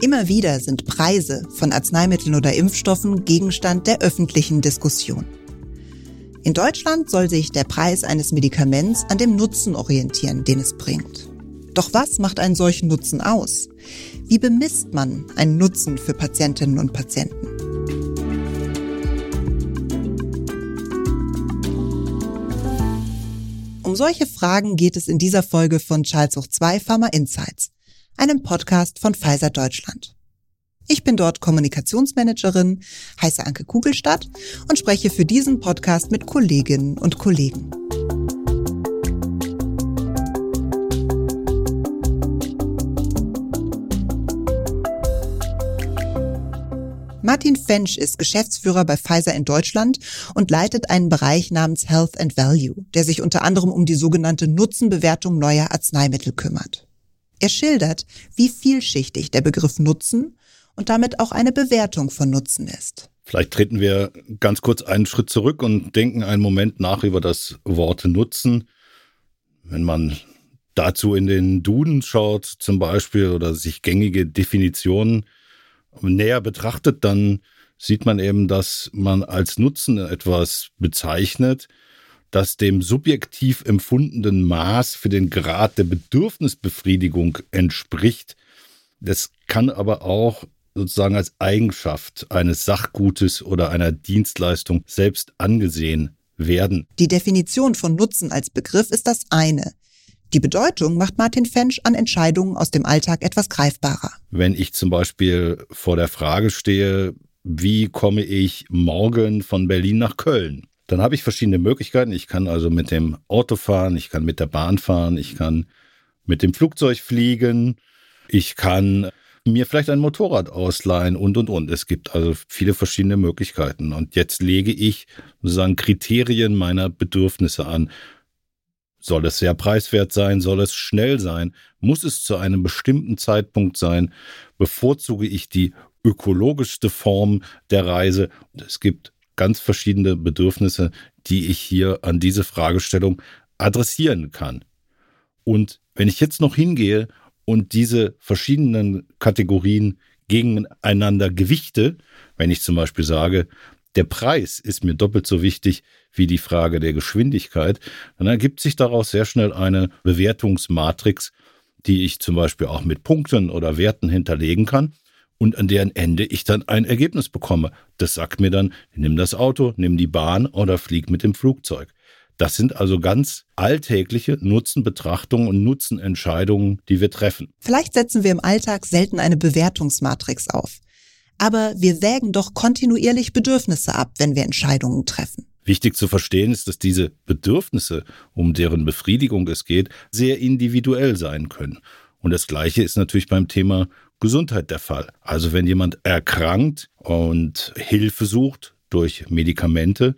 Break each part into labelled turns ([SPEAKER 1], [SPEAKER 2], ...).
[SPEAKER 1] Immer wieder sind Preise von Arzneimitteln oder Impfstoffen Gegenstand der öffentlichen Diskussion. In Deutschland soll sich der Preis eines Medikaments an dem Nutzen orientieren, den es bringt. Doch was macht einen solchen Nutzen aus? Wie bemisst man einen Nutzen für Patientinnen und Patienten? Um solche Fragen geht es in dieser Folge von Charles Hoch 2 Pharma Insights, einem Podcast von Pfizer Deutschland. Ich bin dort Kommunikationsmanagerin, heiße Anke Kugelstadt und spreche für diesen Podcast mit Kolleginnen und Kollegen. Martin Fensch ist Geschäftsführer bei Pfizer in Deutschland und leitet einen Bereich namens Health and Value, der sich unter anderem um die sogenannte Nutzenbewertung neuer Arzneimittel kümmert. Er schildert, wie vielschichtig der Begriff Nutzen und damit auch eine Bewertung von Nutzen ist.
[SPEAKER 2] Vielleicht treten wir ganz kurz einen Schritt zurück und denken einen Moment nach über das Wort Nutzen. Wenn man dazu in den Duden schaut zum Beispiel oder sich gängige Definitionen näher betrachtet, dann sieht man eben, dass man als Nutzen etwas bezeichnet, das dem subjektiv empfundenen Maß für den Grad der Bedürfnisbefriedigung entspricht. Das kann aber auch sozusagen als Eigenschaft eines Sachgutes oder einer Dienstleistung selbst angesehen werden.
[SPEAKER 1] Die Definition von Nutzen als Begriff ist das eine. Die Bedeutung macht Martin Fensch an Entscheidungen aus dem Alltag etwas greifbarer.
[SPEAKER 2] Wenn ich zum Beispiel vor der Frage stehe, wie komme ich morgen von Berlin nach Köln? Dann habe ich verschiedene Möglichkeiten. Ich kann also mit dem Auto fahren, ich kann mit der Bahn fahren, ich kann mit dem Flugzeug fliegen, ich kann mir vielleicht ein Motorrad ausleihen und, und, und. Es gibt also viele verschiedene Möglichkeiten. Und jetzt lege ich sozusagen Kriterien meiner Bedürfnisse an. Soll es sehr preiswert sein? Soll es schnell sein? Muss es zu einem bestimmten Zeitpunkt sein? Bevorzuge ich die ökologischste Form der Reise? Es gibt ganz verschiedene Bedürfnisse, die ich hier an diese Fragestellung adressieren kann. Und wenn ich jetzt noch hingehe und diese verschiedenen Kategorien gegeneinander gewichte, wenn ich zum Beispiel sage, der Preis ist mir doppelt so wichtig wie die Frage der Geschwindigkeit, dann ergibt sich daraus sehr schnell eine Bewertungsmatrix, die ich zum Beispiel auch mit Punkten oder Werten hinterlegen kann und an deren Ende ich dann ein Ergebnis bekomme. Das sagt mir dann, nimm das Auto, nimm die Bahn oder flieg mit dem Flugzeug. Das sind also ganz alltägliche Nutzenbetrachtungen und Nutzenentscheidungen, die wir treffen.
[SPEAKER 1] Vielleicht setzen wir im Alltag selten eine Bewertungsmatrix auf. Aber wir wägen doch kontinuierlich Bedürfnisse ab, wenn wir Entscheidungen treffen.
[SPEAKER 2] Wichtig zu verstehen ist, dass diese Bedürfnisse, um deren Befriedigung es geht, sehr individuell sein können. Und das Gleiche ist natürlich beim Thema Gesundheit der Fall. Also wenn jemand erkrankt und Hilfe sucht durch Medikamente,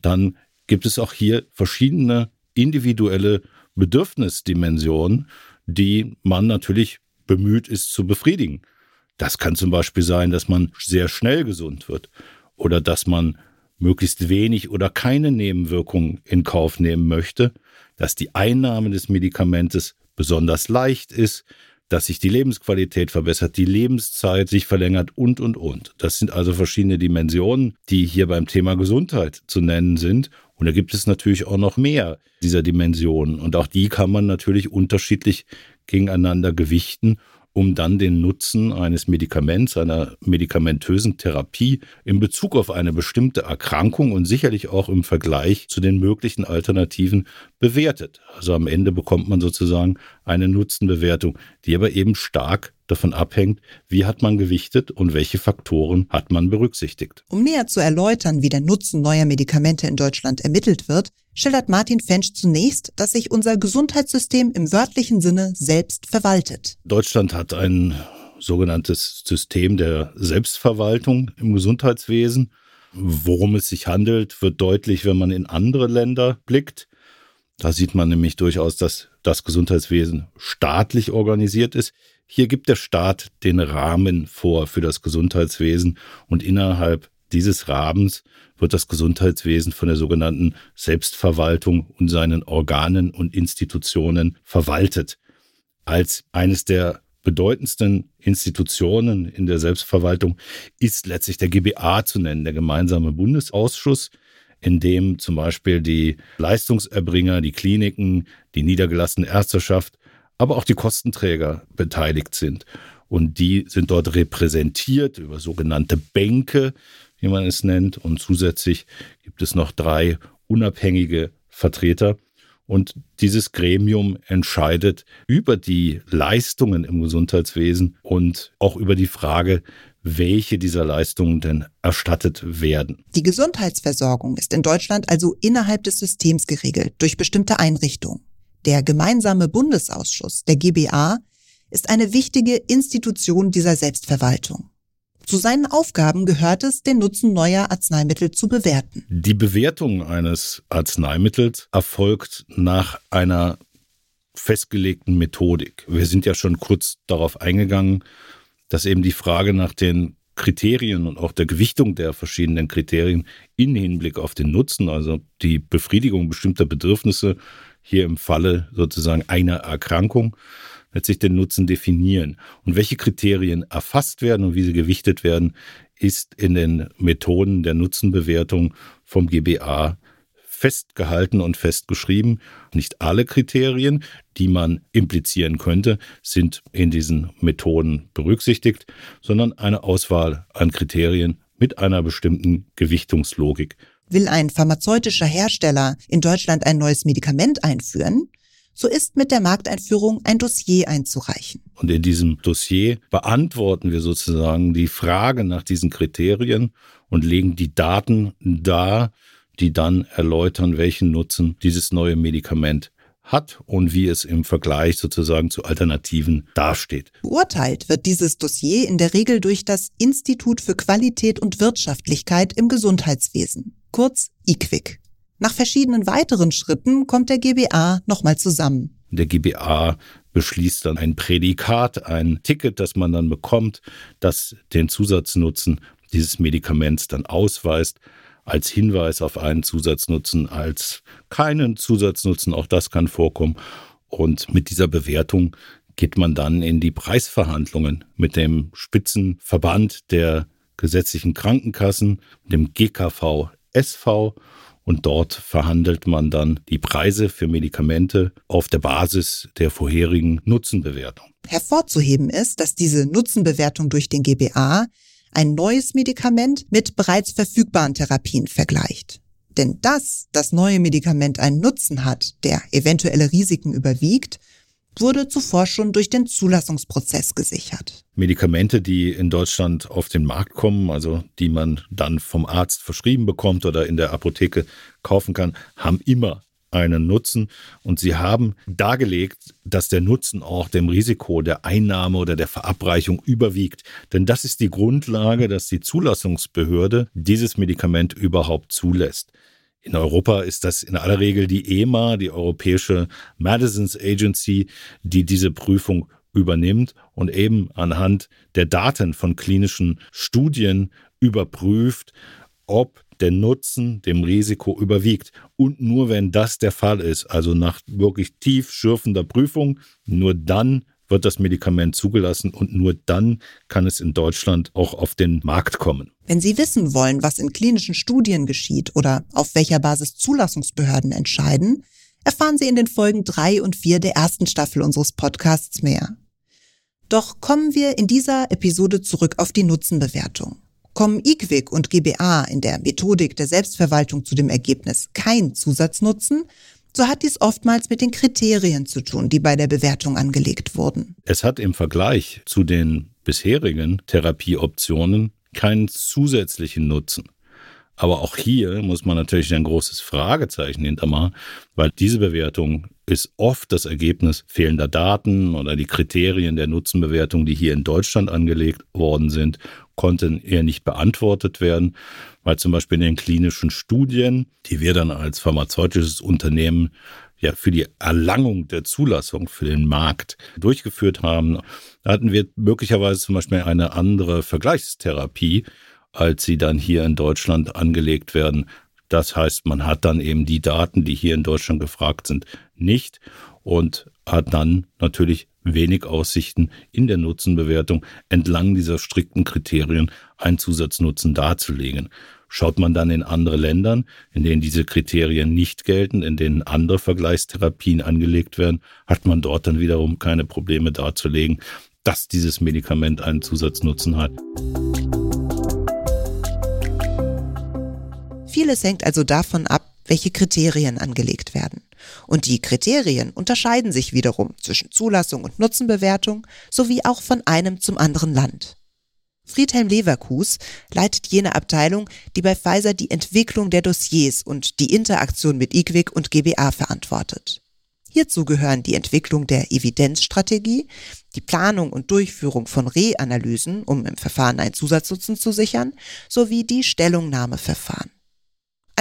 [SPEAKER 2] dann gibt es auch hier verschiedene individuelle Bedürfnisdimensionen, die man natürlich bemüht ist zu befriedigen. Das kann zum Beispiel sein, dass man sehr schnell gesund wird oder dass man möglichst wenig oder keine Nebenwirkungen in Kauf nehmen möchte, dass die Einnahme des Medikamentes besonders leicht ist, dass sich die Lebensqualität verbessert, die Lebenszeit sich verlängert und, und, und. Das sind also verschiedene Dimensionen, die hier beim Thema Gesundheit zu nennen sind. Und da gibt es natürlich auch noch mehr dieser Dimensionen. Und auch die kann man natürlich unterschiedlich gegeneinander gewichten um dann den Nutzen eines Medikaments, einer medikamentösen Therapie in Bezug auf eine bestimmte Erkrankung und sicherlich auch im Vergleich zu den möglichen Alternativen bewertet. Also am Ende bekommt man sozusagen eine Nutzenbewertung, die aber eben stark davon abhängt, wie hat man gewichtet und welche Faktoren hat man berücksichtigt.
[SPEAKER 1] Um näher zu erläutern, wie der Nutzen neuer Medikamente in Deutschland ermittelt wird, schildert Martin Fensch zunächst, dass sich unser Gesundheitssystem im wörtlichen Sinne selbst verwaltet.
[SPEAKER 2] Deutschland hat ein sogenanntes System der Selbstverwaltung im Gesundheitswesen. Worum es sich handelt, wird deutlich, wenn man in andere Länder blickt. Da sieht man nämlich durchaus, dass das Gesundheitswesen staatlich organisiert ist. Hier gibt der Staat den Rahmen vor für das Gesundheitswesen und innerhalb dieses Rahmens wird das Gesundheitswesen von der sogenannten Selbstverwaltung und seinen Organen und Institutionen verwaltet. Als eines der bedeutendsten Institutionen in der Selbstverwaltung ist letztlich der GBA zu nennen, der gemeinsame Bundesausschuss, in dem zum Beispiel die Leistungserbringer, die Kliniken, die niedergelassene Ärzteschaft, aber auch die Kostenträger beteiligt sind. Und die sind dort repräsentiert über sogenannte Bänke, wie man es nennt. Und zusätzlich gibt es noch drei unabhängige Vertreter. Und dieses Gremium entscheidet über die Leistungen im Gesundheitswesen und auch über die Frage, welche dieser Leistungen denn erstattet werden.
[SPEAKER 1] Die Gesundheitsversorgung ist in Deutschland also innerhalb des Systems geregelt durch bestimmte Einrichtungen. Der gemeinsame Bundesausschuss, der GBA, ist eine wichtige Institution dieser Selbstverwaltung. Zu seinen Aufgaben gehört es, den Nutzen neuer Arzneimittel zu bewerten.
[SPEAKER 2] Die Bewertung eines Arzneimittels erfolgt nach einer festgelegten Methodik. Wir sind ja schon kurz darauf eingegangen, dass eben die Frage nach den Kriterien und auch der Gewichtung der verschiedenen Kriterien in Hinblick auf den Nutzen, also die Befriedigung bestimmter Bedürfnisse, hier im Falle sozusagen einer Erkrankung, letztlich den Nutzen definieren. Und welche Kriterien erfasst werden und wie sie gewichtet werden, ist in den Methoden der Nutzenbewertung vom GBA festgehalten und festgeschrieben. Nicht alle Kriterien, die man implizieren könnte, sind in diesen Methoden berücksichtigt, sondern eine Auswahl an Kriterien mit einer bestimmten Gewichtungslogik.
[SPEAKER 1] Will ein pharmazeutischer Hersteller in Deutschland ein neues Medikament einführen, so ist mit der Markteinführung ein Dossier einzureichen.
[SPEAKER 2] Und in diesem Dossier beantworten wir sozusagen die Frage nach diesen Kriterien und legen die Daten dar, die dann erläutern, welchen Nutzen dieses neue Medikament hat und wie es im Vergleich sozusagen zu Alternativen dasteht.
[SPEAKER 1] Beurteilt wird dieses Dossier in der Regel durch das Institut für Qualität und Wirtschaftlichkeit im Gesundheitswesen, kurz IQWIC. Nach verschiedenen weiteren Schritten kommt der GBA nochmal zusammen.
[SPEAKER 2] Der GBA beschließt dann ein Prädikat, ein Ticket, das man dann bekommt, das den Zusatznutzen dieses Medikaments dann ausweist, als Hinweis auf einen Zusatznutzen, als keinen Zusatznutzen, auch das kann vorkommen. Und mit dieser Bewertung geht man dann in die Preisverhandlungen mit dem Spitzenverband der gesetzlichen Krankenkassen, dem GKV SV und dort verhandelt man dann die Preise für Medikamente auf der Basis der vorherigen Nutzenbewertung.
[SPEAKER 1] Hervorzuheben ist, dass diese Nutzenbewertung durch den GBA ein neues Medikament mit bereits verfügbaren Therapien vergleicht. Denn dass das neue Medikament einen Nutzen hat, der eventuelle Risiken überwiegt, wurde zuvor schon durch den Zulassungsprozess gesichert.
[SPEAKER 2] Medikamente, die in Deutschland auf den Markt kommen, also die man dann vom Arzt verschrieben bekommt oder in der Apotheke kaufen kann, haben immer einen Nutzen und sie haben dargelegt, dass der Nutzen auch dem Risiko der Einnahme oder der Verabreichung überwiegt. Denn das ist die Grundlage, dass die Zulassungsbehörde dieses Medikament überhaupt zulässt. In Europa ist das in aller Regel die EMA, die Europäische Medicines Agency, die diese Prüfung übernimmt und eben anhand der Daten von klinischen Studien überprüft, ob der Nutzen dem Risiko überwiegt. Und nur wenn das der Fall ist, also nach wirklich tief schürfender Prüfung, nur dann wird das Medikament zugelassen und nur dann kann es in Deutschland auch auf den Markt kommen.
[SPEAKER 1] Wenn Sie wissen wollen, was in klinischen Studien geschieht oder auf welcher Basis Zulassungsbehörden entscheiden, erfahren Sie in den Folgen drei und vier der ersten Staffel unseres Podcasts mehr. Doch kommen wir in dieser Episode zurück auf die Nutzenbewertung. Kommen IQWIC und GBA in der Methodik der Selbstverwaltung zu dem Ergebnis kein Zusatznutzen, so hat dies oftmals mit den Kriterien zu tun, die bei der Bewertung angelegt wurden.
[SPEAKER 2] Es hat im Vergleich zu den bisherigen Therapieoptionen keinen zusätzlichen Nutzen. Aber auch hier muss man natürlich ein großes Fragezeichen hintermachen, weil diese Bewertung ist oft das Ergebnis fehlender Daten oder die Kriterien der Nutzenbewertung, die hier in Deutschland angelegt worden sind, konnten eher nicht beantwortet werden, weil zum Beispiel in den klinischen Studien, die wir dann als pharmazeutisches Unternehmen ja für die Erlangung der Zulassung für den Markt durchgeführt haben, hatten wir möglicherweise zum Beispiel eine andere Vergleichstherapie, als sie dann hier in Deutschland angelegt werden. Das heißt, man hat dann eben die Daten, die hier in Deutschland gefragt sind, nicht. und hat dann natürlich wenig Aussichten in der Nutzenbewertung entlang dieser strikten Kriterien einen Zusatznutzen darzulegen. Schaut man dann in andere Ländern, in denen diese Kriterien nicht gelten, in denen andere Vergleichstherapien angelegt werden, hat man dort dann wiederum keine Probleme darzulegen, dass dieses Medikament einen Zusatznutzen hat.
[SPEAKER 1] Vieles hängt also davon ab, welche Kriterien angelegt werden. Und die Kriterien unterscheiden sich wiederum zwischen Zulassung und Nutzenbewertung sowie auch von einem zum anderen Land. Friedhelm Leverkus leitet jene Abteilung, die bei Pfizer die Entwicklung der Dossiers und die Interaktion mit IQWIC und GBA verantwortet. Hierzu gehören die Entwicklung der Evidenzstrategie, die Planung und Durchführung von Reanalysen, um im Verfahren einen Zusatznutzen zu sichern, sowie die Stellungnahmeverfahren.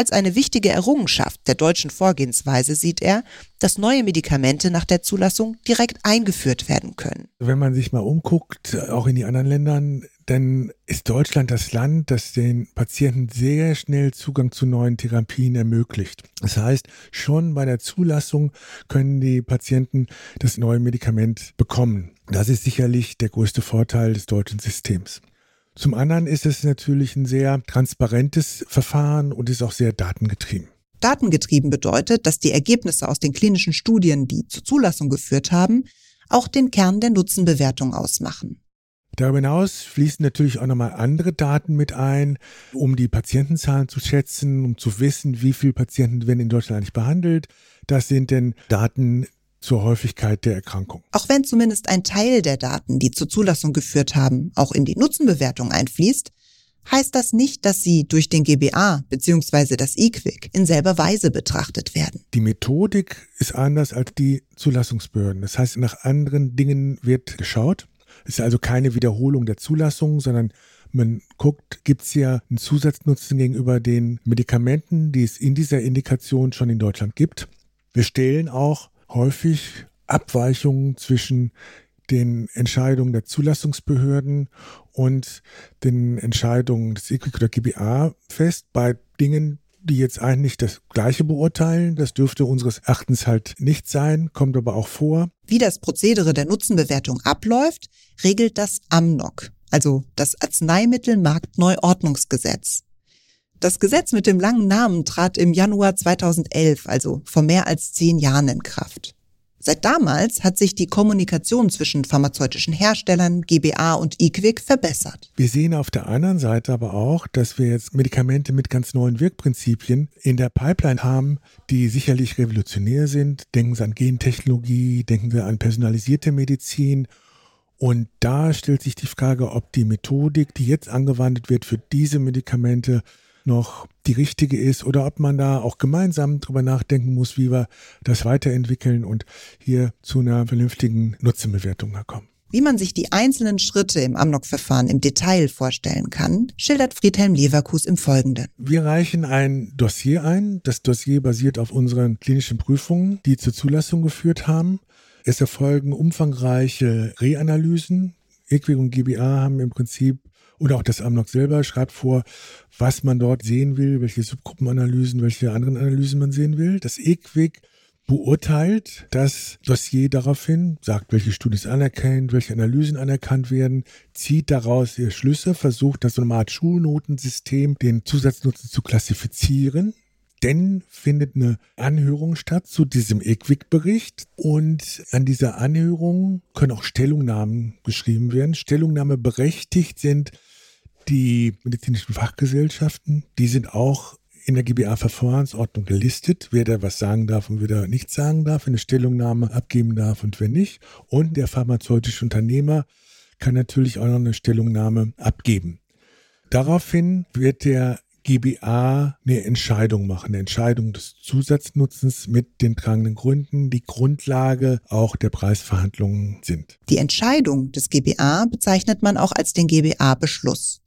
[SPEAKER 1] Als eine wichtige Errungenschaft der deutschen Vorgehensweise sieht er, dass neue Medikamente nach der Zulassung direkt eingeführt werden können.
[SPEAKER 3] Wenn man sich mal umguckt, auch in die anderen Ländern, dann ist Deutschland das Land, das den Patienten sehr schnell Zugang zu neuen Therapien ermöglicht. Das heißt, schon bei der Zulassung können die Patienten das neue Medikament bekommen. Das ist sicherlich der größte Vorteil des deutschen Systems. Zum anderen ist es natürlich ein sehr transparentes Verfahren und ist auch sehr datengetrieben.
[SPEAKER 1] Datengetrieben bedeutet, dass die Ergebnisse aus den klinischen Studien, die zur Zulassung geführt haben, auch den Kern der Nutzenbewertung ausmachen.
[SPEAKER 3] Darüber hinaus fließen natürlich auch nochmal andere Daten mit ein, um die Patientenzahlen zu schätzen, um zu wissen, wie viele Patienten werden in Deutschland eigentlich behandelt. Das sind denn Daten, zur Häufigkeit der Erkrankung.
[SPEAKER 1] Auch wenn zumindest ein Teil der Daten, die zur Zulassung geführt haben, auch in die Nutzenbewertung einfließt, heißt das nicht, dass sie durch den GBA bzw. das IQWIC in selber Weise betrachtet werden.
[SPEAKER 3] Die Methodik ist anders als die Zulassungsbehörden. Das heißt, nach anderen Dingen wird geschaut. Es ist also keine Wiederholung der Zulassung, sondern man guckt, gibt es ja einen Zusatznutzen gegenüber den Medikamenten, die es in dieser Indikation schon in Deutschland gibt. Wir stellen auch häufig Abweichungen zwischen den Entscheidungen der Zulassungsbehörden und den Entscheidungen des EQUIC oder GBA fest bei Dingen, die jetzt eigentlich das Gleiche beurteilen. Das dürfte unseres Erachtens halt nicht sein, kommt aber auch vor.
[SPEAKER 1] Wie das Prozedere der Nutzenbewertung abläuft, regelt das AMNOG, also das Arzneimittelmarktneuordnungsgesetz. Das Gesetz mit dem langen Namen trat im Januar 2011, also vor mehr als zehn Jahren in Kraft. Seit damals hat sich die Kommunikation zwischen pharmazeutischen Herstellern, GBA und IQWIC verbessert.
[SPEAKER 3] Wir sehen auf der anderen Seite aber auch, dass wir jetzt Medikamente mit ganz neuen Wirkprinzipien in der Pipeline haben, die sicherlich revolutionär sind. Denken Sie an Gentechnologie, denken wir an personalisierte Medizin. Und da stellt sich die Frage, ob die Methodik, die jetzt angewandt wird für diese Medikamente, noch die richtige ist oder ob man da auch gemeinsam drüber nachdenken muss, wie wir das weiterentwickeln und hier zu einer vernünftigen Nutzenbewertung kommen.
[SPEAKER 1] Wie man sich die einzelnen Schritte im Amnok-Verfahren im Detail vorstellen kann, schildert Friedhelm Leverkus im Folgenden.
[SPEAKER 3] Wir reichen ein Dossier ein. Das Dossier basiert auf unseren klinischen Prüfungen, die zur Zulassung geführt haben. Es erfolgen umfangreiche Reanalysen. EQUIC und GBA haben im Prinzip oder auch das Amnok selber schreibt vor, was man dort sehen will, welche Subgruppenanalysen, welche anderen Analysen man sehen will. Das EQUIC beurteilt das Dossier daraufhin, sagt, welche Studien anerkennt, welche Analysen anerkannt werden, zieht daraus ihre Schlüsse, versucht das so eine Art Schulnotensystem, den Zusatznutzen zu klassifizieren. Denn findet eine Anhörung statt zu diesem EQUIC-Bericht und an dieser Anhörung können auch Stellungnahmen geschrieben werden. Stellungnahme berechtigt sind die medizinischen Fachgesellschaften, die sind auch in der GBA-Verfahrensordnung gelistet, wer da was sagen darf und wer da nichts sagen darf, eine Stellungnahme abgeben darf und wer nicht. Und der pharmazeutische Unternehmer kann natürlich auch noch eine Stellungnahme abgeben. Daraufhin wird der GBA eine Entscheidung machen, eine Entscheidung des Zusatznutzens mit den tragenden Gründen, die Grundlage auch der Preisverhandlungen sind.
[SPEAKER 1] Die Entscheidung des GBA bezeichnet man auch als den GBA-Beschluss.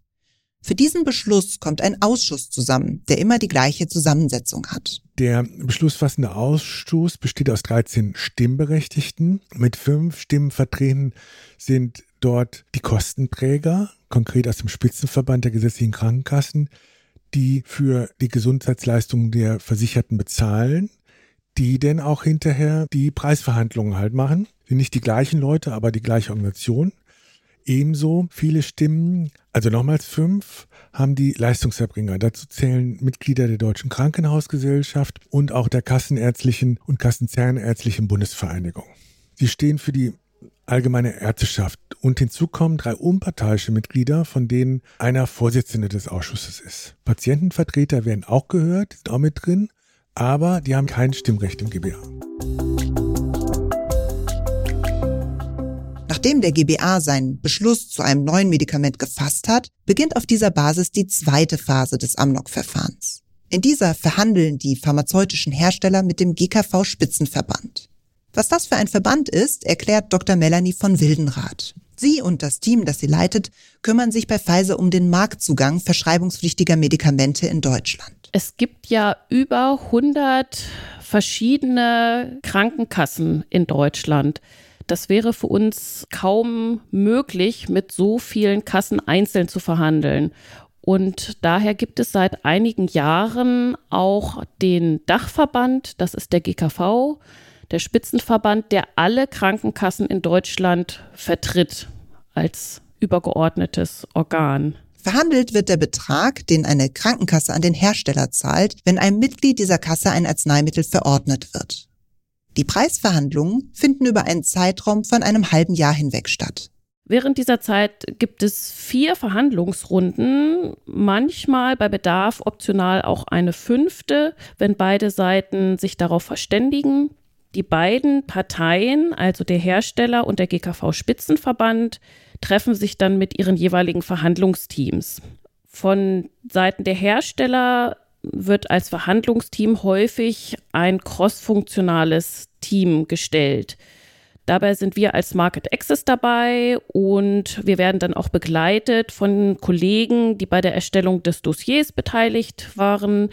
[SPEAKER 1] Für diesen Beschluss kommt ein Ausschuss zusammen, der immer die gleiche Zusammensetzung hat.
[SPEAKER 3] Der beschlussfassende Ausschuss besteht aus 13 Stimmberechtigten. Mit fünf Stimmen vertreten sind dort die Kostenträger, konkret aus dem Spitzenverband der gesetzlichen Krankenkassen, die für die Gesundheitsleistungen der Versicherten bezahlen. die denn auch hinterher die Preisverhandlungen halt machen. Sind nicht die gleichen Leute, aber die gleiche Organisation. Ebenso viele Stimmen, also nochmals fünf, haben die Leistungserbringer. Dazu zählen Mitglieder der Deutschen Krankenhausgesellschaft und auch der Kassenärztlichen und Kassenzahnärztlichen Bundesvereinigung. Sie stehen für die allgemeine Ärzteschaft und hinzu kommen drei unparteiische Mitglieder, von denen einer Vorsitzende des Ausschusses ist. Patientenvertreter werden auch gehört, sind auch mit drin, aber die haben kein Stimmrecht im GBA.
[SPEAKER 1] Nachdem der GBA seinen Beschluss zu einem neuen Medikament gefasst hat, beginnt auf dieser Basis die zweite Phase des Amnok-Verfahrens. In dieser verhandeln die pharmazeutischen Hersteller mit dem GKV Spitzenverband. Was das für ein Verband ist, erklärt Dr. Melanie von Wildenrath. Sie und das Team, das sie leitet, kümmern sich bei Pfizer um den Marktzugang verschreibungspflichtiger Medikamente in Deutschland.
[SPEAKER 4] Es gibt ja über 100 verschiedene Krankenkassen in Deutschland. Das wäre für uns kaum möglich, mit so vielen Kassen einzeln zu verhandeln. Und daher gibt es seit einigen Jahren auch den Dachverband, das ist der GKV, der Spitzenverband, der alle Krankenkassen in Deutschland vertritt als übergeordnetes Organ.
[SPEAKER 1] Verhandelt wird der Betrag, den eine Krankenkasse an den Hersteller zahlt, wenn einem Mitglied dieser Kasse ein Arzneimittel verordnet wird. Die Preisverhandlungen finden über einen Zeitraum von einem halben Jahr hinweg statt.
[SPEAKER 4] Während dieser Zeit gibt es vier Verhandlungsrunden, manchmal bei Bedarf optional auch eine fünfte, wenn beide Seiten sich darauf verständigen. Die beiden Parteien, also der Hersteller und der GKV Spitzenverband, treffen sich dann mit ihren jeweiligen Verhandlungsteams. Von Seiten der Hersteller wird als Verhandlungsteam häufig ein crossfunktionales Team gestellt. Dabei sind wir als Market Access dabei und wir werden dann auch begleitet von Kollegen, die bei der Erstellung des Dossiers beteiligt waren,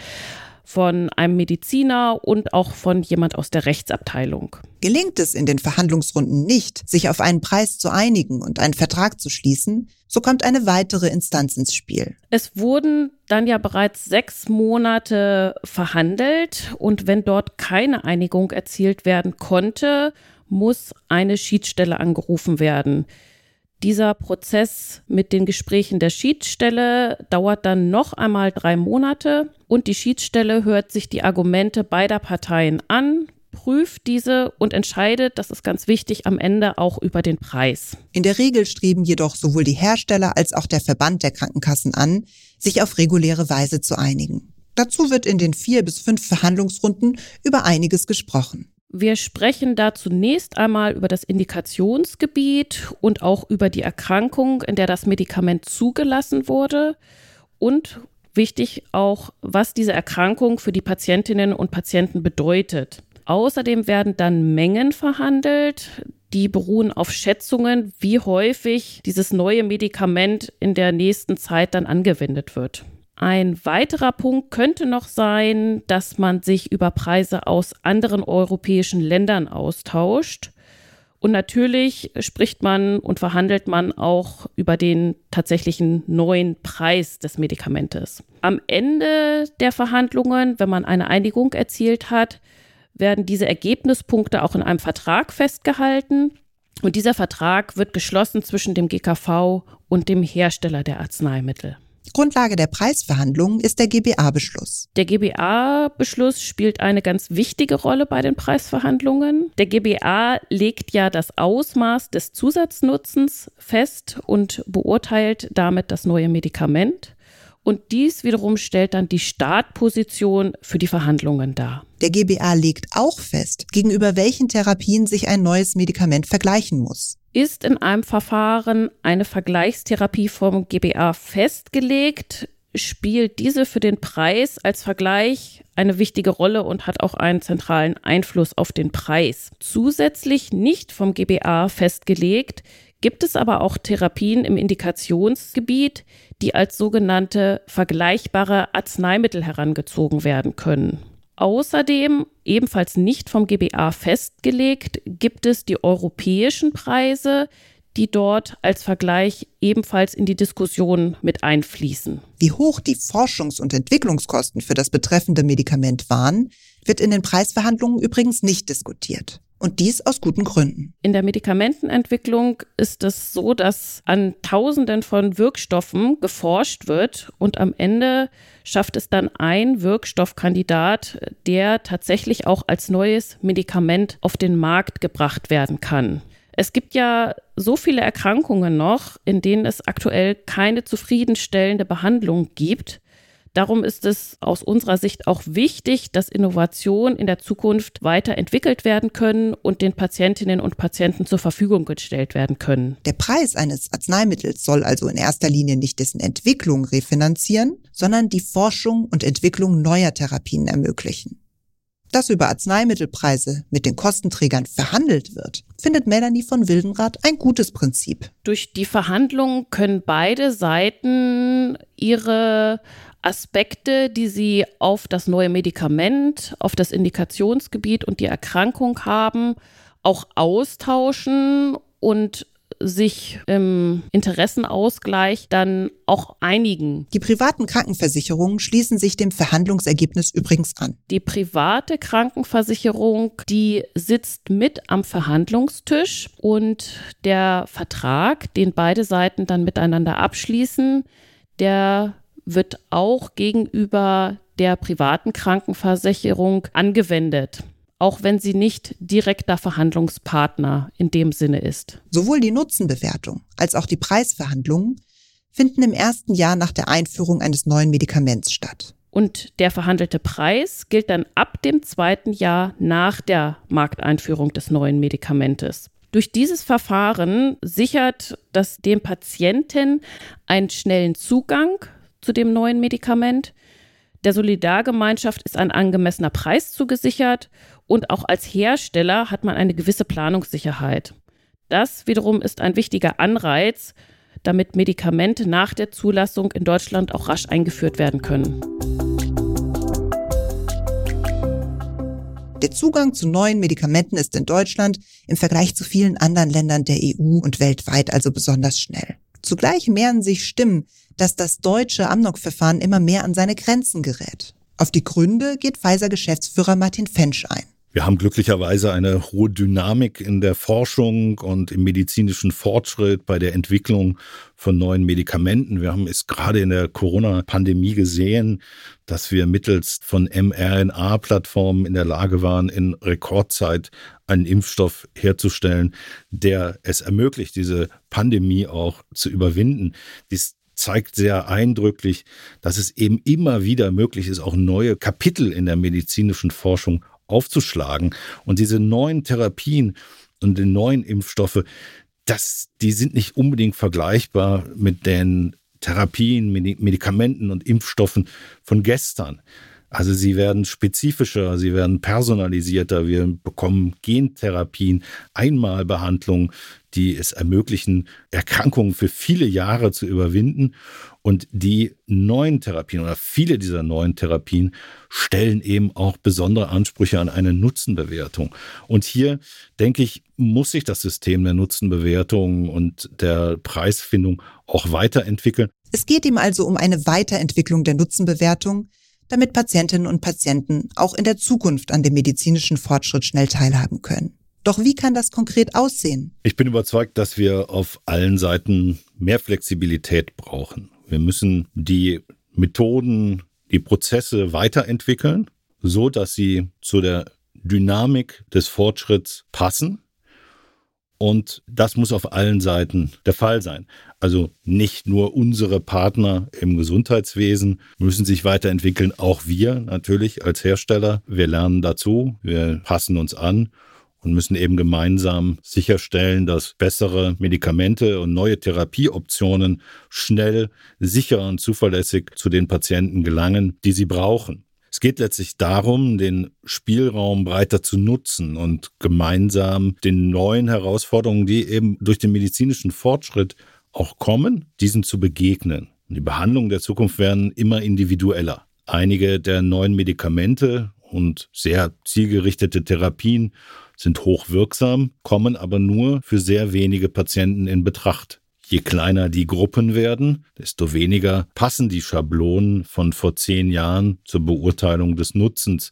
[SPEAKER 4] von einem Mediziner und auch von jemand aus der Rechtsabteilung.
[SPEAKER 1] Gelingt es in den Verhandlungsrunden nicht, sich auf einen Preis zu einigen und einen Vertrag zu schließen, so kommt eine weitere Instanz ins Spiel.
[SPEAKER 4] Es wurden dann ja bereits sechs Monate verhandelt und wenn dort keine Einigung erzielt werden konnte, muss eine Schiedsstelle angerufen werden. Dieser Prozess mit den Gesprächen der Schiedsstelle dauert dann noch einmal drei Monate und die Schiedsstelle hört sich die Argumente beider Parteien an, prüft diese und entscheidet, das ist ganz wichtig, am Ende auch über den Preis.
[SPEAKER 1] In der Regel streben jedoch sowohl die Hersteller als auch der Verband der Krankenkassen an, sich auf reguläre Weise zu einigen. Dazu wird in den vier bis fünf Verhandlungsrunden über einiges gesprochen.
[SPEAKER 4] Wir sprechen da zunächst einmal über das Indikationsgebiet und auch über die Erkrankung, in der das Medikament zugelassen wurde und wichtig auch, was diese Erkrankung für die Patientinnen und Patienten bedeutet. Außerdem werden dann Mengen verhandelt, die beruhen auf Schätzungen, wie häufig dieses neue Medikament in der nächsten Zeit dann angewendet wird. Ein weiterer Punkt könnte noch sein, dass man sich über Preise aus anderen europäischen Ländern austauscht. Und natürlich spricht man und verhandelt man auch über den tatsächlichen neuen Preis des Medikamentes. Am Ende der Verhandlungen, wenn man eine Einigung erzielt hat, werden diese Ergebnispunkte auch in einem Vertrag festgehalten. Und dieser Vertrag wird geschlossen zwischen dem GKV und dem Hersteller der Arzneimittel.
[SPEAKER 1] Grundlage der Preisverhandlungen ist der GBA-Beschluss.
[SPEAKER 4] Der GBA-Beschluss spielt eine ganz wichtige Rolle bei den Preisverhandlungen. Der GBA legt ja das Ausmaß des Zusatznutzens fest und beurteilt damit das neue Medikament. Und dies wiederum stellt dann die Startposition für die Verhandlungen dar.
[SPEAKER 1] Der GBA legt auch fest, gegenüber welchen Therapien sich ein neues Medikament vergleichen muss.
[SPEAKER 4] Ist in einem Verfahren eine Vergleichstherapie vom GBA festgelegt, spielt diese für den Preis als Vergleich eine wichtige Rolle und hat auch einen zentralen Einfluss auf den Preis. Zusätzlich nicht vom GBA festgelegt, gibt es aber auch Therapien im Indikationsgebiet, die als sogenannte vergleichbare Arzneimittel herangezogen werden können. Außerdem, ebenfalls nicht vom GBA festgelegt, gibt es die europäischen Preise, die dort als Vergleich ebenfalls in die Diskussion mit einfließen.
[SPEAKER 1] Wie hoch die Forschungs- und Entwicklungskosten für das betreffende Medikament waren, wird in den Preisverhandlungen übrigens nicht diskutiert. Und dies aus guten Gründen.
[SPEAKER 4] In der Medikamentenentwicklung ist es so, dass an Tausenden von Wirkstoffen geforscht wird und am Ende schafft es dann ein Wirkstoffkandidat, der tatsächlich auch als neues Medikament auf den Markt gebracht werden kann. Es gibt ja so viele Erkrankungen noch, in denen es aktuell keine zufriedenstellende Behandlung gibt. Darum ist es aus unserer Sicht auch wichtig, dass Innovationen in der Zukunft weiterentwickelt werden können und den Patientinnen und Patienten zur Verfügung gestellt werden können.
[SPEAKER 1] Der Preis eines Arzneimittels soll also in erster Linie nicht dessen Entwicklung refinanzieren, sondern die Forschung und Entwicklung neuer Therapien ermöglichen. Dass über Arzneimittelpreise mit den Kostenträgern verhandelt wird, findet Melanie von Wildenrath ein gutes Prinzip.
[SPEAKER 4] Durch die Verhandlungen können beide Seiten ihre Aspekte, die sie auf das neue Medikament, auf das Indikationsgebiet und die Erkrankung haben, auch austauschen und sich im Interessenausgleich dann auch einigen.
[SPEAKER 1] Die privaten Krankenversicherungen schließen sich dem Verhandlungsergebnis übrigens an.
[SPEAKER 4] Die private Krankenversicherung, die sitzt mit am Verhandlungstisch und der Vertrag, den beide Seiten dann miteinander abschließen, der wird auch gegenüber der privaten Krankenversicherung angewendet, auch wenn sie nicht direkter Verhandlungspartner in dem Sinne ist.
[SPEAKER 1] Sowohl die Nutzenbewertung als auch die Preisverhandlungen finden im ersten Jahr nach der Einführung eines neuen Medikaments statt.
[SPEAKER 4] Und der verhandelte Preis gilt dann ab dem zweiten Jahr nach der Markteinführung des neuen Medikamentes. Durch dieses Verfahren sichert das dem Patienten einen schnellen Zugang zu dem neuen Medikament. Der Solidargemeinschaft ist ein angemessener Preis zugesichert und auch als Hersteller hat man eine gewisse Planungssicherheit. Das wiederum ist ein wichtiger Anreiz, damit Medikamente nach der Zulassung in Deutschland auch rasch eingeführt werden können.
[SPEAKER 1] Der Zugang zu neuen Medikamenten ist in Deutschland im Vergleich zu vielen anderen Ländern der EU und weltweit also besonders schnell. Zugleich mehren sich Stimmen, dass das deutsche Amnok-Verfahren immer mehr an seine Grenzen gerät. Auf die Gründe geht Pfizer-Geschäftsführer Martin Fensch ein.
[SPEAKER 2] Wir haben glücklicherweise eine hohe Dynamik in der Forschung und im medizinischen Fortschritt bei der Entwicklung von neuen Medikamenten. Wir haben es gerade in der Corona-Pandemie gesehen, dass wir mittels von mRNA-Plattformen in der Lage waren, in Rekordzeit einen Impfstoff herzustellen, der es ermöglicht, diese Pandemie auch zu überwinden. Dies zeigt sehr eindrücklich, dass es eben immer wieder möglich ist, auch neue Kapitel in der medizinischen Forschung aufzuschlagen. Und diese neuen Therapien und die neuen Impfstoffe, das, die sind nicht unbedingt vergleichbar mit den Therapien, Medikamenten und Impfstoffen von gestern. Also sie werden spezifischer, sie werden personalisierter, wir bekommen Gentherapien, Einmalbehandlungen, die es ermöglichen, Erkrankungen für viele Jahre zu überwinden. Und die neuen Therapien oder viele dieser neuen Therapien stellen eben auch besondere Ansprüche an eine Nutzenbewertung. Und hier, denke ich, muss sich das System der Nutzenbewertung und der Preisfindung auch weiterentwickeln.
[SPEAKER 1] Es geht ihm also um eine Weiterentwicklung der Nutzenbewertung, damit Patientinnen und Patienten auch in der Zukunft an dem medizinischen Fortschritt schnell teilhaben können. Doch wie kann das konkret aussehen?
[SPEAKER 2] Ich bin überzeugt, dass wir auf allen Seiten mehr Flexibilität brauchen. Wir müssen die Methoden, die Prozesse weiterentwickeln, so dass sie zu der Dynamik des Fortschritts passen und das muss auf allen Seiten der Fall sein. Also nicht nur unsere Partner im Gesundheitswesen müssen sich weiterentwickeln, auch wir natürlich als Hersteller. Wir lernen dazu, wir passen uns an und müssen eben gemeinsam sicherstellen, dass bessere Medikamente und neue Therapieoptionen schnell, sicher und zuverlässig zu den Patienten gelangen, die sie brauchen. Es geht letztlich darum, den Spielraum breiter zu nutzen und gemeinsam den neuen Herausforderungen, die eben durch den medizinischen Fortschritt auch kommen, diesen zu begegnen. Die Behandlungen der Zukunft werden immer individueller. Einige der neuen Medikamente und sehr zielgerichtete Therapien sind hochwirksam, kommen aber nur für sehr wenige Patienten in Betracht. Je kleiner die Gruppen werden, desto weniger passen die Schablonen von vor zehn Jahren zur Beurteilung des Nutzens,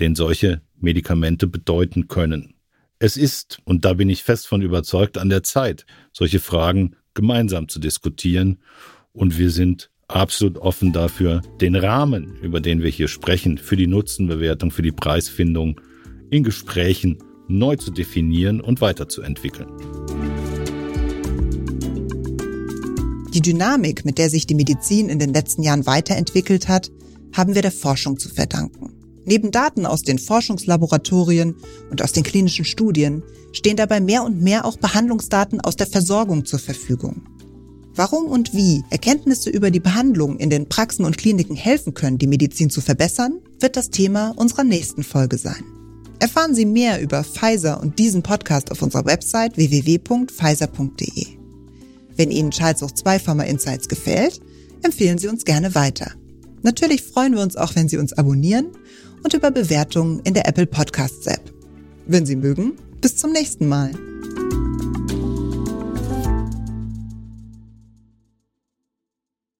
[SPEAKER 2] den solche Medikamente bedeuten können. Es ist, und da bin ich fest von überzeugt, an der Zeit, solche Fragen gemeinsam zu diskutieren. Und wir sind absolut offen dafür, den Rahmen, über den wir hier sprechen, für die Nutzenbewertung, für die Preisfindung in Gesprächen neu zu definieren und weiterzuentwickeln.
[SPEAKER 1] Die Dynamik, mit der sich die Medizin in den letzten Jahren weiterentwickelt hat, haben wir der Forschung zu verdanken. Neben Daten aus den Forschungslaboratorien und aus den klinischen Studien stehen dabei mehr und mehr auch Behandlungsdaten aus der Versorgung zur Verfügung. Warum und wie Erkenntnisse über die Behandlung in den Praxen und Kliniken helfen können, die Medizin zu verbessern, wird das Thema unserer nächsten Folge sein. Erfahren Sie mehr über Pfizer und diesen Podcast auf unserer Website www.pfizer.de. Wenn Ihnen Charles Hoch 2 Pharma Insights gefällt, empfehlen Sie uns gerne weiter. Natürlich freuen wir uns auch, wenn Sie uns abonnieren und über Bewertungen in der Apple Podcasts App. Wenn Sie mögen, bis zum nächsten Mal.